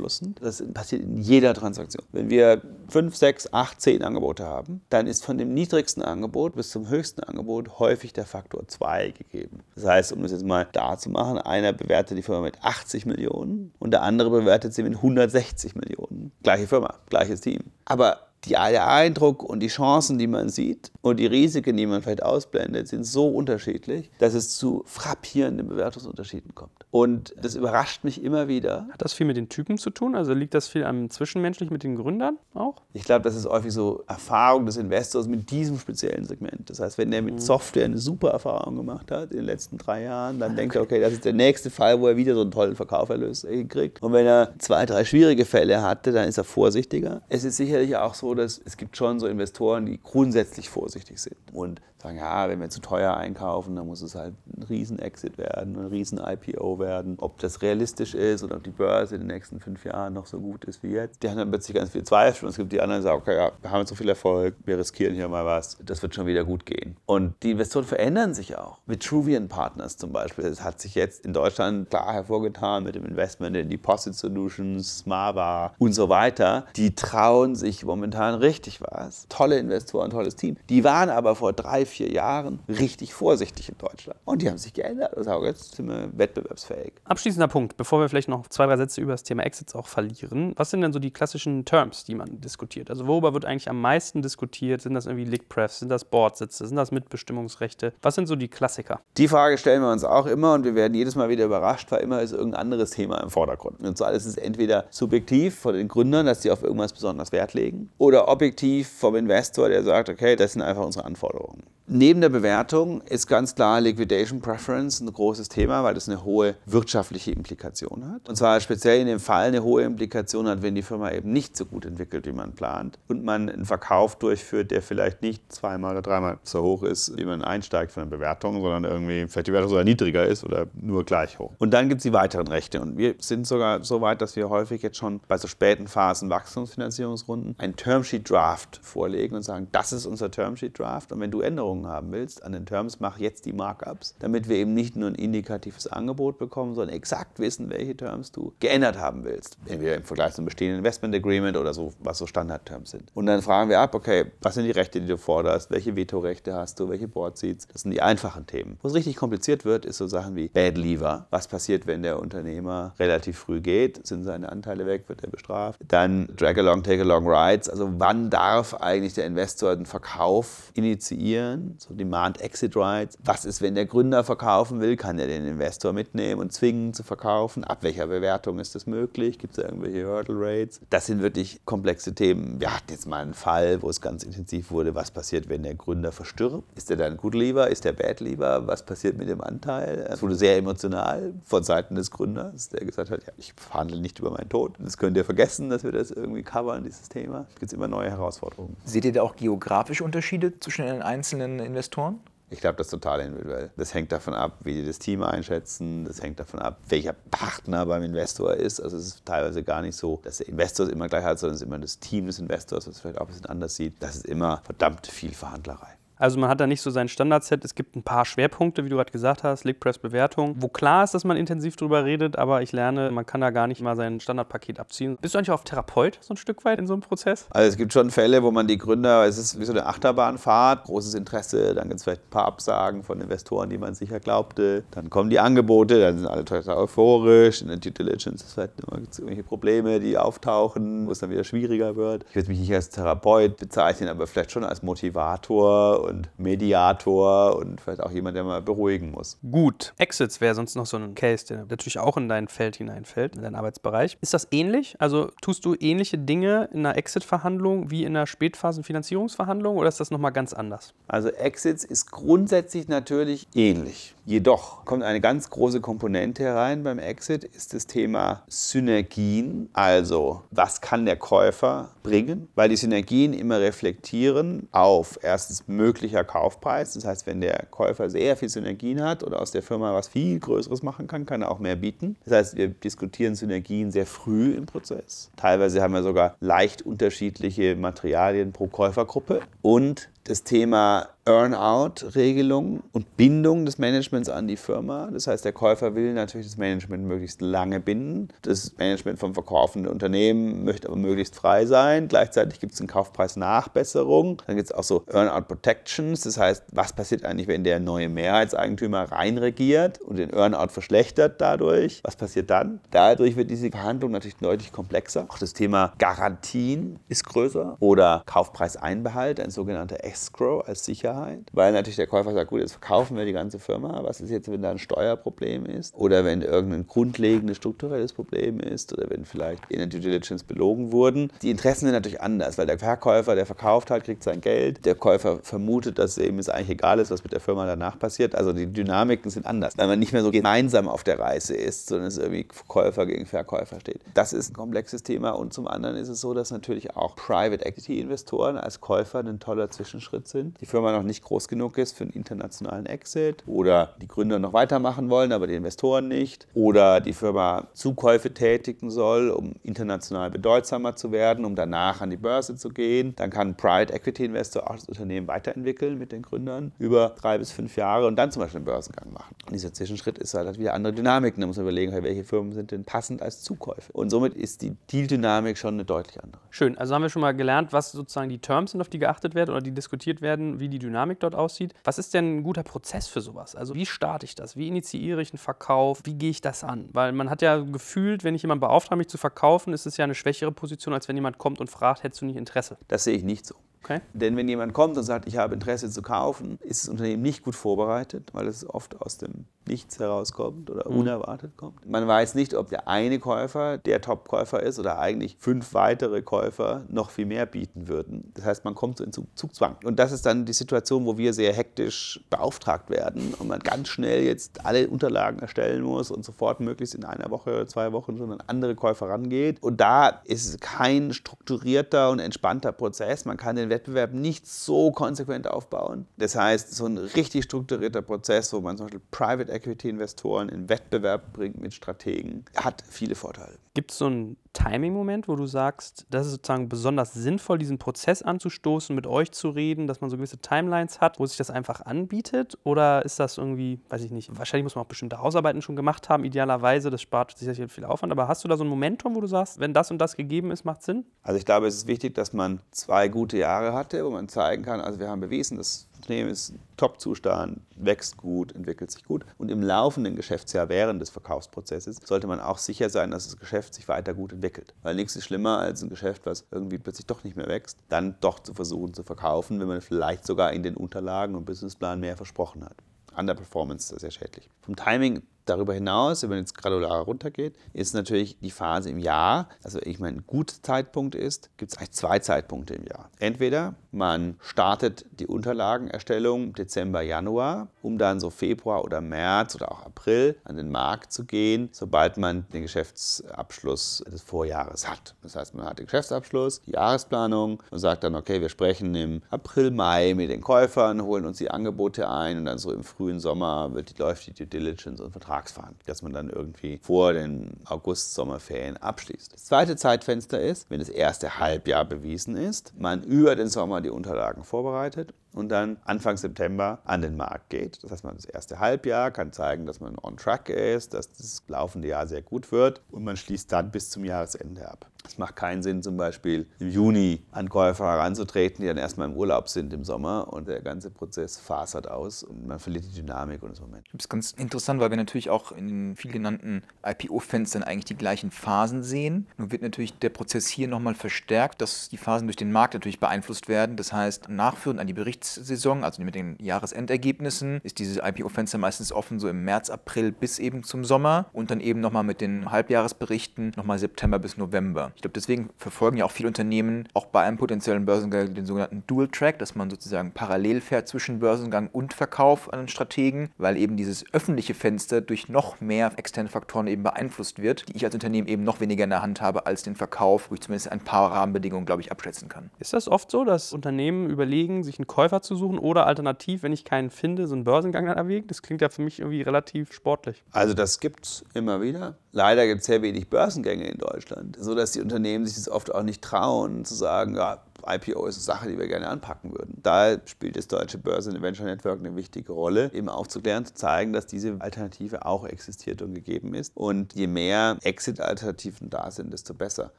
beeinflussend. Das passiert in jeder Transaktion. Wenn wir fünf, sechs, acht, zehn Angebote haben, dann ist von dem niedrigsten Angebot bis zum höchsten Angebot häufig der Faktor 2 gegeben. Das heißt, um das jetzt mal da zu machen, einer bewertet die Firma mit 80 Millionen und der andere bewertet sie mit 160 Millionen. Gleiche Firma, gleiches Team. Aber die, der Eindruck und die Chancen, die man sieht und die Risiken, die man vielleicht ausblendet, sind so unterschiedlich, dass es zu frappierenden Bewertungsunterschieden kommt. Und das überrascht mich immer wieder. Hat das viel mit den Typen zu tun? Also liegt das viel am Zwischenmenschlich mit den Gründern auch? Ich glaube, das ist häufig so Erfahrung des Investors mit diesem speziellen Segment. Das heißt, wenn er mit mhm. Software eine super Erfahrung gemacht hat in den letzten drei Jahren, dann okay. denkt er, okay, das ist der nächste Fall, wo er wieder so einen tollen Verkauferlös kriegt. Und wenn er zwei, drei schwierige Fälle hatte, dann ist er vorsichtiger. Es ist sicherlich auch so, dass es gibt schon so Investoren, die grundsätzlich vorsichtig sind. Und sagen, ja, wenn wir zu teuer einkaufen, dann muss es halt ein Riesen-Exit werden, ein Riesen-IPO werden. Ob das realistisch ist oder ob die Börse in den nächsten fünf Jahren noch so gut ist wie jetzt. Die haben dann plötzlich ganz viel Zweifel und es gibt die anderen, die sagen, okay, ja, wir haben jetzt so viel Erfolg, wir riskieren hier mal was, das wird schon wieder gut gehen. Und die Investoren verändern sich auch. Vitruvian Partners zum Beispiel, das hat sich jetzt in Deutschland klar hervorgetan mit dem Investment in Deposit Solutions, Smava und so weiter. Die trauen sich momentan richtig was. Tolle Investoren, tolles Team. Die waren aber vor drei, vier Jahren richtig vorsichtig in Deutschland. Und die haben sich geändert. Also jetzt sind wir wettbewerbsfähig. Abschließender Punkt, bevor wir vielleicht noch zwei, drei Sätze über das Thema Exits auch verlieren. Was sind denn so die klassischen Terms, die man diskutiert? Also worüber wird eigentlich am meisten diskutiert? Sind das irgendwie Lick-Prefs? Sind das Boardsitze? Sind das Mitbestimmungsrechte? Was sind so die Klassiker? Die Frage stellen wir uns auch immer und wir werden jedes Mal wieder überrascht, weil immer ist irgendein anderes Thema im Vordergrund. Und so alles ist entweder subjektiv von den Gründern, dass sie auf irgendwas besonders Wert legen, oder objektiv vom Investor, der sagt, okay, das sind einfach unsere Anforderungen. Neben der Bewertung ist ganz klar Liquidation Preference ein großes Thema, weil das eine hohe wirtschaftliche Implikation hat. Und zwar speziell in dem Fall eine hohe Implikation hat, wenn die Firma eben nicht so gut entwickelt, wie man plant und man einen Verkauf durchführt, der vielleicht nicht zweimal oder dreimal so hoch ist, wie man einsteigt von der Bewertung, sondern irgendwie vielleicht die Bewertung sogar niedriger ist oder nur gleich hoch. Und dann gibt es die weiteren Rechte. Und wir sind sogar so weit, dass wir häufig jetzt schon bei so späten Phasen Wachstumsfinanzierungsrunden ein Termsheet Draft vorlegen und sagen, das ist unser Termsheet Draft. Und wenn du Änderungen haben willst an den Terms, mach jetzt die Markups, damit wir eben nicht nur ein indikatives Angebot bekommen, sondern exakt wissen, welche Terms du geändert haben willst. Entweder im Vergleich zum bestehenden Investment Agreement oder so, was so Standardterms sind. Und dann fragen wir ab, okay, was sind die Rechte, die du forderst? Welche Vetorechte hast du? Welche Board Seats? Das sind die einfachen Themen. Wo es richtig kompliziert wird, ist so Sachen wie Bad Lever. Was passiert, wenn der Unternehmer relativ früh geht? Sind seine Anteile weg? Wird er bestraft? Dann Drag Along, Take Along Rights. Also wann darf eigentlich der Investor den Verkauf initiieren? So Demand Exit Rights. Was ist, wenn der Gründer verkaufen will? Kann er den Investor mitnehmen und zwingen zu verkaufen? Ab welcher Bewertung ist das möglich? Gibt es irgendwelche Hurdle Rates? Das sind wirklich komplexe Themen. Wir hatten jetzt mal einen Fall, wo es ganz intensiv wurde. Was passiert, wenn der Gründer verstirbt? Ist er dann Good Lever? Ist der Bad Lever? Was passiert mit dem Anteil? Es wurde sehr emotional von Seiten des Gründers, der gesagt hat, ja, ich verhandle nicht über meinen Tod. Das könnt ihr vergessen, dass wir das irgendwie covern, dieses Thema. Es gibt immer neue Herausforderungen. Seht ihr da auch geografische Unterschiede zwischen den einzelnen Investoren? Ich glaube, das ist total individuell. Das hängt davon ab, wie die das Team einschätzen. Das hängt davon ab, welcher Partner beim Investor ist. Also es ist teilweise gar nicht so, dass der Investor es immer gleich hat, sondern es ist immer das Team des Investors, das vielleicht auch ein bisschen anders sieht. Das ist immer verdammt viel Verhandlerei. Also man hat da nicht so sein Standardset. Es gibt ein paar Schwerpunkte, wie du gerade gesagt hast, Lickpress Bewertung, wo klar ist, dass man intensiv drüber redet, aber ich lerne, man kann da gar nicht mal sein Standardpaket abziehen. Bist du eigentlich auch Therapeut so ein Stück weit in so einem Prozess? Also es gibt schon Fälle, wo man die Gründer, es ist wie so eine Achterbahnfahrt, großes Interesse, dann gibt es vielleicht ein paar Absagen von Investoren, die man sicher glaubte, dann kommen die Angebote, dann sind alle total euphorisch, in der Due Diligence ist vielleicht immer irgendwelche Probleme, die auftauchen, wo es dann wieder schwieriger wird. Ich würde mich nicht als Therapeut bezeichnen, aber vielleicht schon als Motivator und Mediator und vielleicht auch jemand, der mal beruhigen muss. Gut. Exits wäre sonst noch so ein Case, der natürlich auch in dein Feld hineinfällt, in deinen Arbeitsbereich. Ist das ähnlich? Also tust du ähnliche Dinge in einer Exit-Verhandlung wie in einer Spätphasen-Finanzierungsverhandlung oder ist das nochmal ganz anders? Also Exits ist grundsätzlich natürlich ähnlich. Jedoch kommt eine ganz große Komponente herein beim Exit, ist das Thema Synergien. Also, was kann der Käufer bringen? Weil die Synergien immer reflektieren auf erstens möglicher Kaufpreis. Das heißt, wenn der Käufer sehr viel Synergien hat oder aus der Firma was viel Größeres machen kann, kann er auch mehr bieten. Das heißt, wir diskutieren Synergien sehr früh im Prozess. Teilweise haben wir sogar leicht unterschiedliche Materialien pro Käufergruppe. Und das Thema Earn-out-Regelung und Bindung des Managements an die Firma. Das heißt, der Käufer will natürlich das Management möglichst lange binden. Das Management vom verkaufenden Unternehmen möchte aber möglichst frei sein. Gleichzeitig gibt es eine Kaufpreisnachbesserung. Dann gibt es auch so Earn-out-Protections. Das heißt, was passiert eigentlich, wenn der neue Mehrheitseigentümer reinregiert und den Earn-out verschlechtert dadurch? Was passiert dann? Dadurch wird diese Verhandlung natürlich deutlich komplexer. Auch das Thema Garantien ist größer oder Kaufpreiseinbehalt, ein sogenannter Escrow als Sicherheit. Weil natürlich der Käufer sagt, gut, jetzt verkaufen wir die ganze Firma. Was ist jetzt, wenn da ein Steuerproblem ist? Oder wenn irgendein grundlegendes strukturelles Problem ist? Oder wenn vielleicht in der Due Diligence belogen wurden? Die Interessen sind natürlich anders, weil der Verkäufer, der verkauft hat, kriegt sein Geld. Der Käufer vermutet, dass eben es eigentlich egal ist, was mit der Firma danach passiert. Also die Dynamiken sind anders, weil man nicht mehr so gemeinsam auf der Reise ist, sondern es irgendwie Käufer gegen Verkäufer steht. Das ist ein komplexes Thema. Und zum anderen ist es so, dass natürlich auch Private Equity Investoren als Käufer ein toller Zwischenschritt sind. Die Firma noch noch nicht groß genug ist für einen internationalen Exit oder die Gründer noch weitermachen wollen, aber die Investoren nicht oder die Firma Zukäufe tätigen soll, um international bedeutsamer zu werden, um danach an die Börse zu gehen. Dann kann ein Private Equity Investor auch das Unternehmen weiterentwickeln mit den Gründern über drei bis fünf Jahre und dann zum Beispiel einen Börsengang machen. Und dieser Zwischenschritt ist halt wieder andere Dynamiken. Da muss man überlegen, welche Firmen sind denn passend als Zukäufe. Und somit ist die Deal-Dynamik schon eine deutlich andere. Schön, also haben wir schon mal gelernt, was sozusagen die Terms sind, auf die geachtet werden oder die diskutiert werden, wie die Dynamik dort aussieht. Was ist denn ein guter Prozess für sowas? Also wie starte ich das? Wie initiiere ich einen Verkauf? Wie gehe ich das an? Weil man hat ja gefühlt, wenn ich jemanden beauftrage, mich zu verkaufen, ist es ja eine schwächere Position, als wenn jemand kommt und fragt, hättest du nicht Interesse? Das sehe ich nicht so. Okay. Denn wenn jemand kommt und sagt, ich habe Interesse zu kaufen, ist das Unternehmen nicht gut vorbereitet, weil es oft aus dem Nichts herauskommt oder mhm. unerwartet kommt. Man weiß nicht, ob der eine Käufer der Top-Käufer ist oder eigentlich fünf weitere Käufer noch viel mehr bieten würden. Das heißt, man kommt so in Zugzwang. Und das ist dann die Situation, wo wir sehr hektisch beauftragt werden und man ganz schnell jetzt alle Unterlagen erstellen muss und sofort möglichst in einer Woche oder zwei Wochen schon an andere Käufer rangeht. Und da ist kein strukturierter und entspannter Prozess. Man kann den Wettbewerb nicht so konsequent aufbauen. Das heißt, so ein richtig strukturierter Prozess, wo man zum Beispiel Private Equity-Investoren in Wettbewerb bringt mit Strategen, hat viele Vorteile. Gibt es so einen Timing-Moment, wo du sagst, das ist sozusagen besonders sinnvoll, diesen Prozess anzustoßen, mit euch zu reden, dass man so gewisse Timelines hat, wo sich das einfach anbietet? Oder ist das irgendwie, weiß ich nicht, wahrscheinlich muss man auch bestimmte Hausarbeiten schon gemacht haben, idealerweise, das spart sicher viel Aufwand, aber hast du da so ein Momentum, wo du sagst, wenn das und das gegeben ist, macht Sinn? Also ich glaube, es ist wichtig, dass man zwei gute Jahre hatte, wo man zeigen kann, also wir haben bewiesen, das Unternehmen ist Top-Zustand, wächst gut, entwickelt sich gut. Und im laufenden Geschäftsjahr während des Verkaufsprozesses sollte man auch sicher sein, dass das Geschäft sich weiter gut entwickelt. Weil nichts ist schlimmer als ein Geschäft, was irgendwie plötzlich doch nicht mehr wächst, dann doch zu versuchen zu verkaufen, wenn man vielleicht sogar in den Unterlagen und Businessplan mehr versprochen hat. Underperformance sehr schädlich. Vom Timing Darüber hinaus, wenn man jetzt gradularer runtergeht, ist natürlich die Phase im Jahr, also ich meine, ein guter Zeitpunkt ist, gibt es eigentlich zwei Zeitpunkte im Jahr. Entweder man startet die Unterlagenerstellung Dezember, Januar, um dann so Februar oder März oder auch April an den Markt zu gehen, sobald man den Geschäftsabschluss des Vorjahres hat. Das heißt, man hat den Geschäftsabschluss, die Jahresplanung und sagt dann, okay, wir sprechen im April, Mai mit den Käufern, holen uns die Angebote ein und dann so im frühen Sommer wird die, läuft die Due Diligence und Vertrag Vertragsverhandlung, dass man dann irgendwie vor den August-Sommerferien abschließt. Das zweite Zeitfenster ist, wenn das erste Halbjahr bewiesen ist, man über den Sommer die Unterlagen vorbereitet und dann Anfang September an den Markt geht. Das heißt, man das erste Halbjahr kann zeigen, dass man on track ist, dass das laufende Jahr sehr gut wird und man schließt dann bis zum Jahresende ab. Es macht keinen Sinn, zum Beispiel im Juni an Käufer heranzutreten, die dann erstmal im Urlaub sind im Sommer und der ganze Prozess fasert aus und man verliert die Dynamik und das Moment. Das ist ganz interessant, weil wir natürlich auch in den viel genannten IPO-Fenstern eigentlich die gleichen Phasen sehen. Nun wird natürlich der Prozess hier nochmal verstärkt, dass die Phasen durch den Markt natürlich beeinflusst werden. Das heißt, nachführend an die Berichtssaison, also mit den Jahresendergebnissen, ist dieses IPO-Fenster meistens offen so im März, April bis eben zum Sommer und dann eben nochmal mit den Halbjahresberichten nochmal September bis November. Ich glaube, deswegen verfolgen ja auch viele Unternehmen auch bei einem potenziellen Börsengang den sogenannten Dual Track, dass man sozusagen parallel fährt zwischen Börsengang und Verkauf an den Strategen, weil eben dieses öffentliche Fenster durch noch mehr externe Faktoren eben beeinflusst wird, die ich als Unternehmen eben noch weniger in der Hand habe als den Verkauf, wo ich zumindest ein paar Rahmenbedingungen, glaube ich, abschätzen kann. Ist das oft so, dass Unternehmen überlegen, sich einen Käufer zu suchen oder alternativ, wenn ich keinen finde, so einen Börsengang dann erwägen? Das klingt ja für mich irgendwie relativ sportlich. Also das gibt es immer wieder. Leider gibt es sehr wenig Börsengänge in Deutschland, sodass die Unternehmen sich das oft auch nicht trauen, zu sagen, ja, IPO ist eine Sache, die wir gerne anpacken würden. Da spielt das Deutsche Börse Venture Network eine wichtige Rolle, eben aufzuklären, zu zeigen, dass diese Alternative auch existiert und gegeben ist. Und je mehr Exit-Alternativen da sind, desto besser.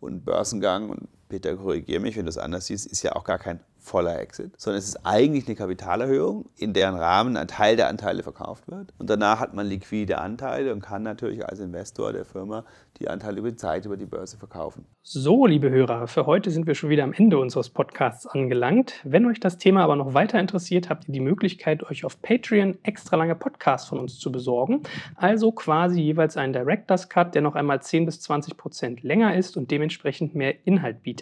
Und Börsengang, und Peter, korrigiere mich, wenn du es anders siehst, ist ja auch gar kein voller Exit, sondern es ist eigentlich eine Kapitalerhöhung, in deren Rahmen ein Teil der Anteile verkauft wird. Und danach hat man liquide Anteile und kann natürlich als Investor der Firma die Anteile über die Zeit über die Börse verkaufen. So, liebe Hörer, für heute sind wir schon wieder am Ende unseres Podcasts angelangt. Wenn euch das Thema aber noch weiter interessiert, habt ihr die Möglichkeit, euch auf Patreon extra lange Podcasts von uns zu besorgen. Also quasi jeweils einen Director's Cut, der noch einmal 10 bis 20 Prozent länger ist und dementsprechend mehr Inhalt bietet.